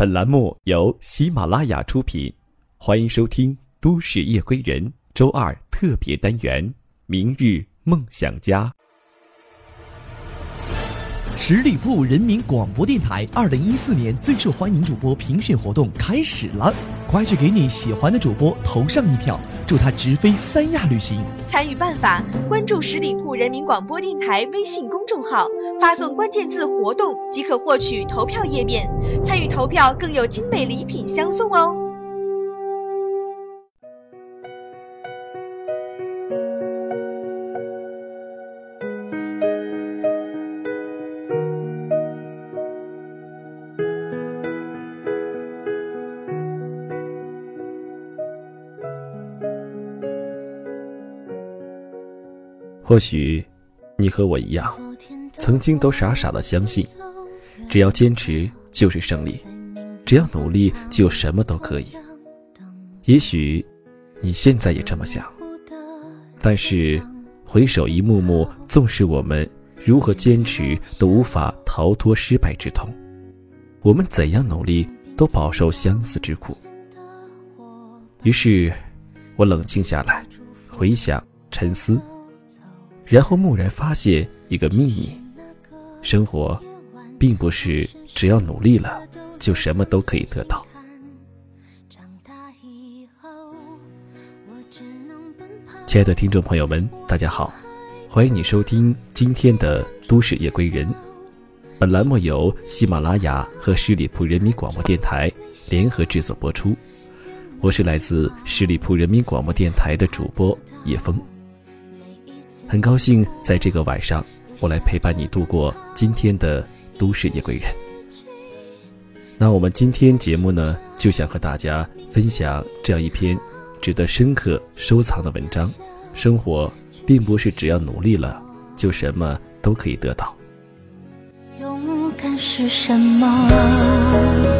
本栏目由喜马拉雅出品，欢迎收听《都市夜归人》周二特别单元《明日梦想家》。十里铺人民广播电台二零一四年最受欢迎主播评选活动开始了，快去给你喜欢的主播投上一票，祝他直飞三亚旅行。参与办法：关注十里铺人民广播电台微信公众号，发送关键字“活动”即可获取投票页面。参与投票更有精美礼品相送哦。或许，你和我一样，曾经都傻傻的相信，只要坚持就是胜利，只要努力就什么都可以。也许，你现在也这么想，但是，回首一幕幕，纵使我们如何坚持，都无法逃脱失败之痛。我们怎样努力，都饱受相思之苦。于是，我冷静下来，回想，沉思。然后蓦然发现一个秘密：生活，并不是只要努力了就什么都可以得到。亲爱的听众朋友们，大家好，欢迎你收听今天的《都市夜归人》。本栏目由喜马拉雅和十里铺人民广播电台联合制作播出。我是来自十里铺人民广播电台的主播叶枫。很高兴在这个晚上，我来陪伴你度过今天的都市夜归人。那我们今天节目呢，就想和大家分享这样一篇值得深刻收藏的文章：生活并不是只要努力了就什么都可以得到。勇敢是什么？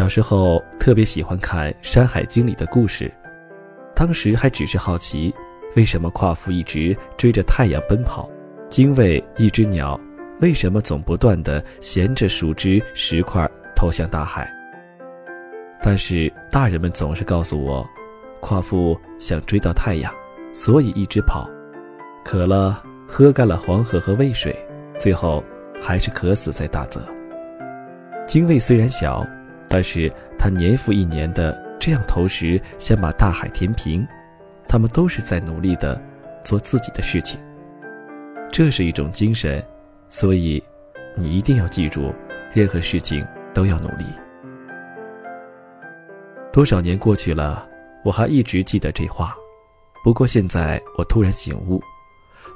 小时候特别喜欢看《山海经》里的故事，当时还只是好奇。为什么夸父一直追着太阳奔跑？精卫一只鸟，为什么总不断的衔着树枝石块投向大海？但是大人们总是告诉我，夸父想追到太阳，所以一直跑，渴了喝干了黄河和渭水，最后还是渴死在大泽。精卫虽然小，但是他年复一年的这样投石，想把大海填平。他们都是在努力的做自己的事情，这是一种精神，所以你一定要记住，任何事情都要努力。多少年过去了，我还一直记得这话。不过现在我突然醒悟，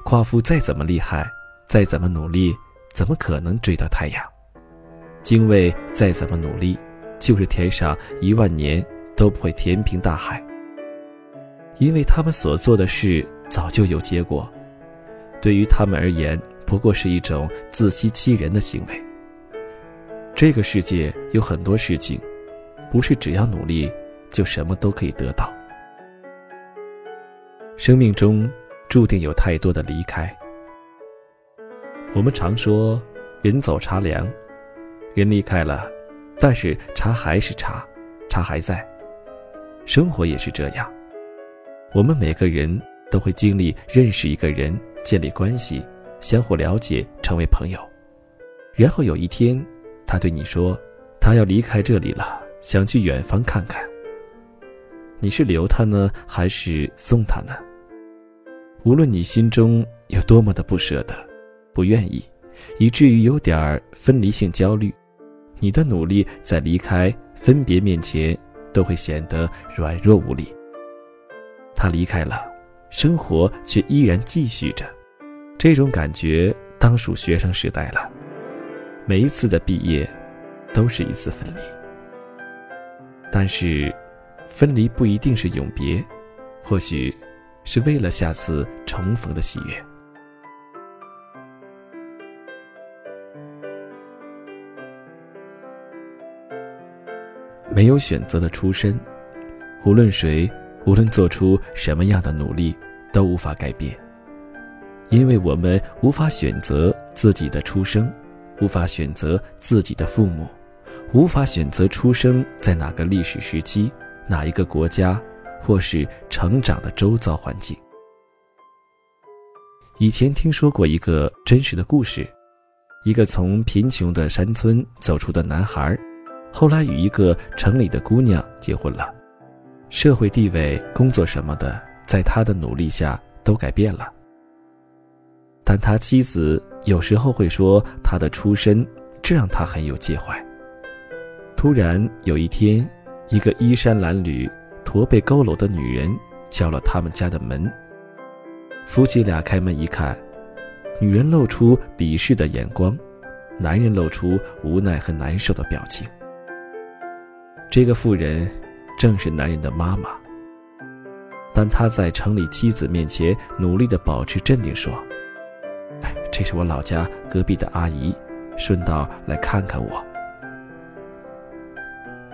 夸父再怎么厉害，再怎么努力，怎么可能追到太阳？精卫再怎么努力，就是填上一万年都不会填平大海，因为他们所做的事早就有结果，对于他们而言，不过是一种自欺欺人的行为。这个世界有很多事情，不是只要努力就什么都可以得到。生命中注定有太多的离开。我们常说“人走茶凉”，人离开了，但是茶还是茶，茶还在。生活也是这样，我们每个人都会经历认识一个人、建立关系、相互了解、成为朋友，然后有一天。他对你说：“他要离开这里了，想去远方看看。”你是留他呢，还是送他呢？无论你心中有多么的不舍得、不愿意，以至于有点分离性焦虑，你的努力在离开、分别面前都会显得软弱无力。他离开了，生活却依然继续着，这种感觉当属学生时代了。每一次的毕业，都是一次分离。但是，分离不一定是永别，或许，是为了下次重逢的喜悦。没有选择的出身，无论谁，无论做出什么样的努力，都无法改变，因为我们无法选择自己的出生。无法选择自己的父母，无法选择出生在哪个历史时期、哪一个国家，或是成长的周遭环境。以前听说过一个真实的故事：一个从贫穷的山村走出的男孩，后来与一个城里的姑娘结婚了，社会地位、工作什么的，在他的努力下都改变了。但他妻子有时候会说他的出身，这让他很有介怀。突然有一天，一个衣衫褴褛、驼背佝偻的女人敲了他们家的门。夫妻俩开门一看，女人露出鄙视的眼光，男人露出无奈和难受的表情。这个妇人正是男人的妈妈，但他在城里妻子面前努力地保持镇定，说。哎这是我老家隔壁的阿姨，顺道来看看我。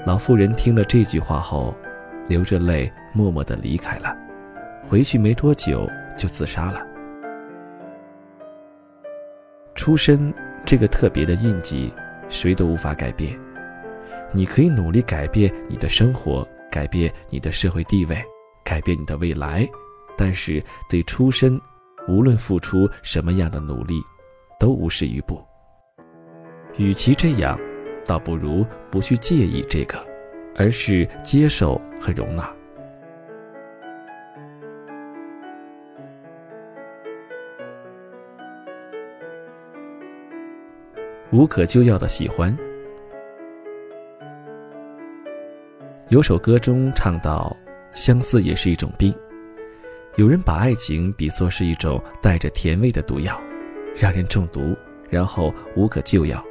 老妇人听了这句话后，流着泪，默默的离开了。回去没多久就自杀了。出身这个特别的印记，谁都无法改变。你可以努力改变你的生活，改变你的社会地位，改变你的未来，但是对出身。无论付出什么样的努力，都无事于补。与其这样，倒不如不去介意这个，而是接受和容纳。无可救药的喜欢，有首歌中唱到：“相思也是一种病。”有人把爱情比作是一种带着甜味的毒药，让人中毒，然后无可救药。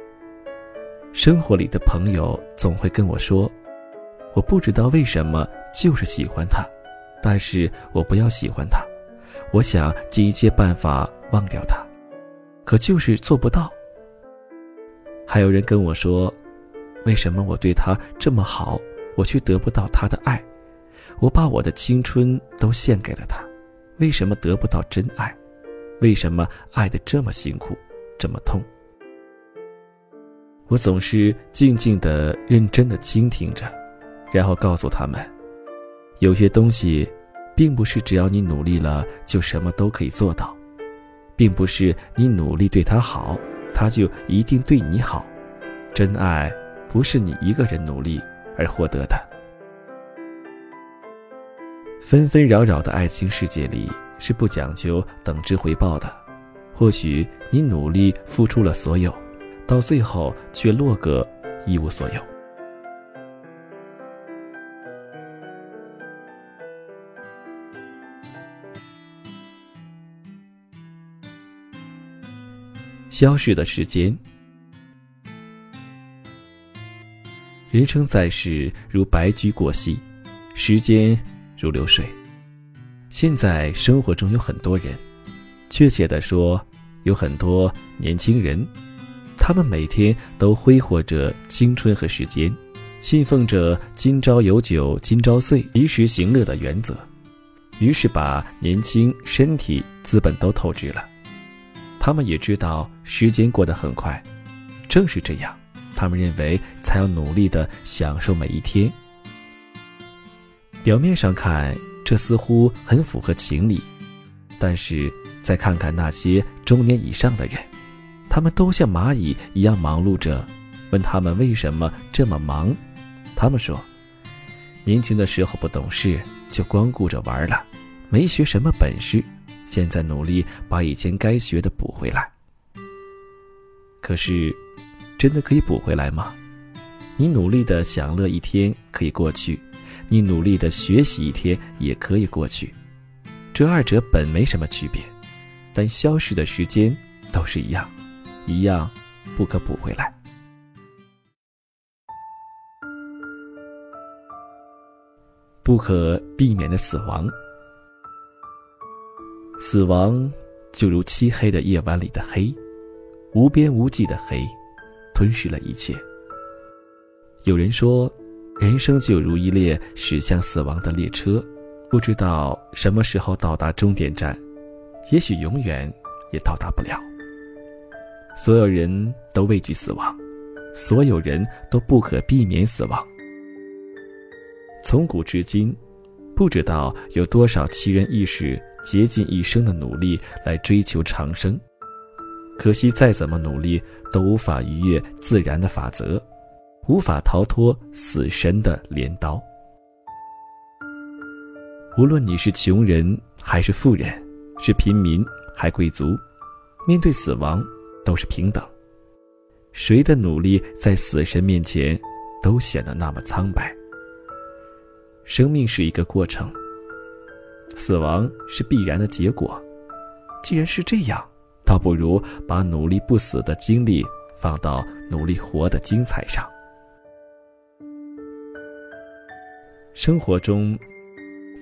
生活里的朋友总会跟我说：“我不知道为什么，就是喜欢他，但是我不要喜欢他，我想尽一切办法忘掉他，可就是做不到。”还有人跟我说：“为什么我对他这么好，我却得不到他的爱？我把我的青春都献给了他。”为什么得不到真爱？为什么爱的这么辛苦，这么痛？我总是静静的、认真的倾听着，然后告诉他们：有些东西，并不是只要你努力了就什么都可以做到，并不是你努力对他好，他就一定对你好。真爱不是你一个人努力而获得的。纷纷扰扰的爱情世界里是不讲究等值回报的，或许你努力付出了所有，到最后却落个一无所有。消逝的时间，人生在世如白驹过隙，时间如流水。现在生活中有很多人，确切的说，有很多年轻人，他们每天都挥霍着青春和时间，信奉着“今朝有酒今朝醉，及时行乐”的原则，于是把年轻、身体、资本都透支了。他们也知道时间过得很快，正是这样。他们认为才要努力的享受每一天。表面上看，这似乎很符合情理，但是再看看那些中年以上的人，他们都像蚂蚁一样忙碌着。问他们为什么这么忙，他们说：年轻的时候不懂事，就光顾着玩了，没学什么本事。现在努力把以前该学的补回来。可是。真的可以补回来吗？你努力的享乐一天可以过去，你努力的学习一天也可以过去，这二者本没什么区别，但消失的时间都是一样，一样不可补回来。不可避免的死亡，死亡就如漆黑的夜晚里的黑，无边无际的黑。吞噬了一切。有人说，人生就如一列驶向死亡的列车，不知道什么时候到达终点站，也许永远也到达不了。所有人都畏惧死亡，所有人都不可避免死亡。从古至今，不知道有多少奇人异士竭尽一生的努力来追求长生。可惜，再怎么努力，都无法逾越自然的法则，无法逃脱死神的镰刀。无论你是穷人还是富人，是平民还贵族，面对死亡都是平等。谁的努力在死神面前都显得那么苍白。生命是一个过程，死亡是必然的结果。既然是这样。倒不如把努力不死的精力放到努力活的精彩上。生活中，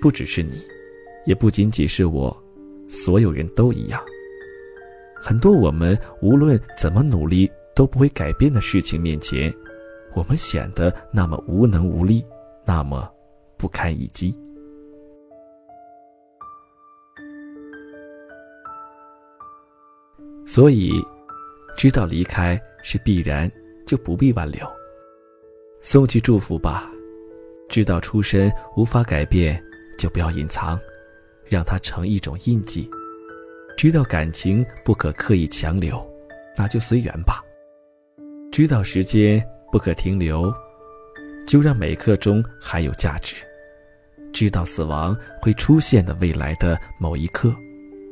不只是你，也不仅仅是我，所有人都一样。很多我们无论怎么努力都不会改变的事情面前，我们显得那么无能无力，那么不堪一击。所以，知道离开是必然，就不必挽留。送去祝福吧。知道出身无法改变，就不要隐藏，让它成一种印记。知道感情不可刻意强留，那就随缘吧。知道时间不可停留，就让每刻中还有价值。知道死亡会出现的未来的某一刻，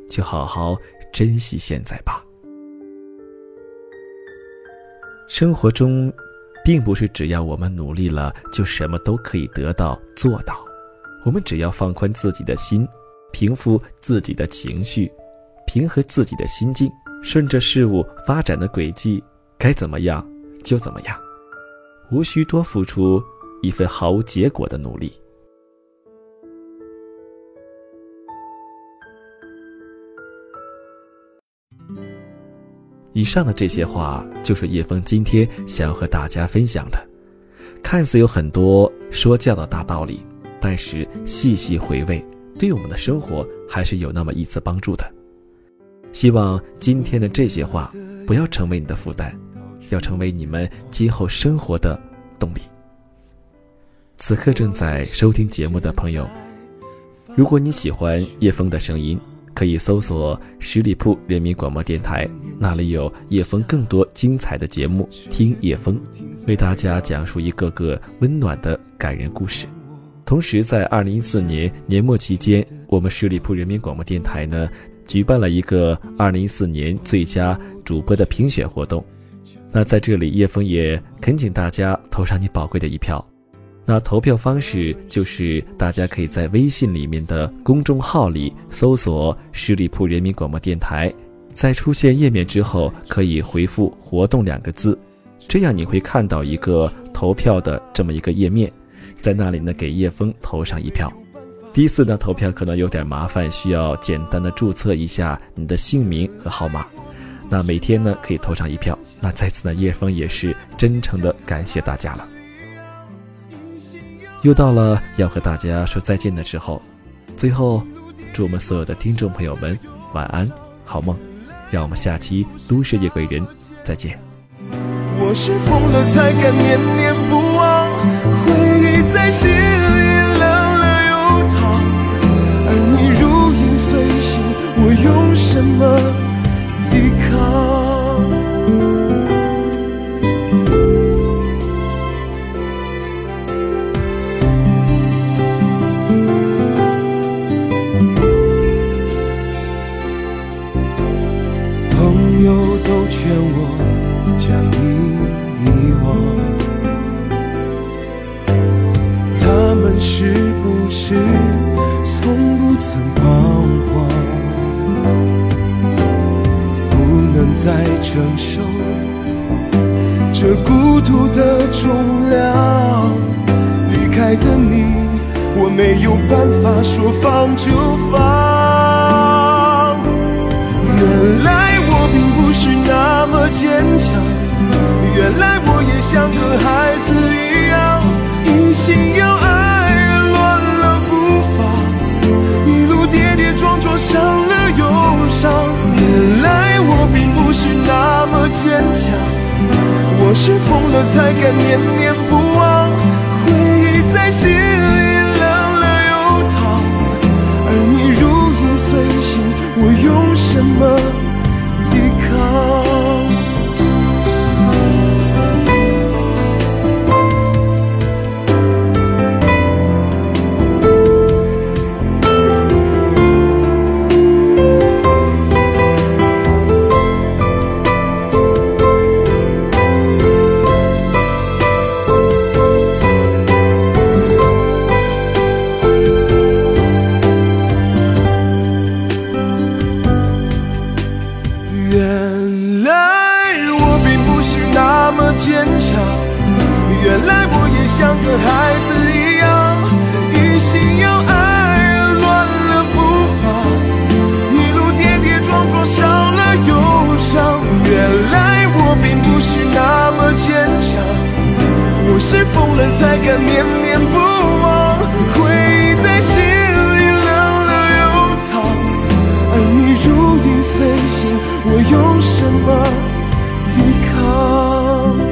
就好好珍惜现在吧。生活中，并不是只要我们努力了就什么都可以得到做到。我们只要放宽自己的心，平复自己的情绪，平和自己的心境，顺着事物发展的轨迹，该怎么样就怎么样，无需多付出一份毫无结果的努力。以上的这些话，就是叶枫今天想要和大家分享的。看似有很多说教的大道理，但是细细回味，对我们的生活还是有那么一丝帮助的。希望今天的这些话，不要成为你的负担，要成为你们今后生活的动力。此刻正在收听节目的朋友，如果你喜欢叶枫的声音。可以搜索十里铺人民广播电台，那里有叶枫更多精彩的节目。听叶枫为大家讲述一个个温暖的感人故事。同时，在二零一四年年末期间，我们十里铺人民广播电台呢举办了一个二零一四年最佳主播的评选活动。那在这里，叶枫也恳请大家投上你宝贵的一票。那投票方式就是大家可以在微信里面的公众号里搜索“十里铺人民广播电台”，在出现页面之后可以回复“活动”两个字，这样你会看到一个投票的这么一个页面，在那里呢给叶枫投上一票。第一次呢投票可能有点麻烦，需要简单的注册一下你的姓名和号码。那每天呢可以投上一票。那在此呢叶枫也是真诚的感谢大家了。又到了要和大家说再见的时候，最后，祝我们所有的听众朋友们晚安，好梦。让我们下期《都市夜归人》再见。我是疯了才敢念念不忘，回忆在心里冷了又烫，而你如影随形，我用什么在承受这孤独的重量，离开的你，我没有办法说放就放，原来我并不是那么坚强，原来我也像个孩子一样，一心要爱乱了步伐，一路跌跌撞撞伤了又伤。原来我并不是那么坚强，我是疯了才敢念念不忘，回忆在心里冷了又烫。而你如影随形。我用什么最先，我用什么抵抗？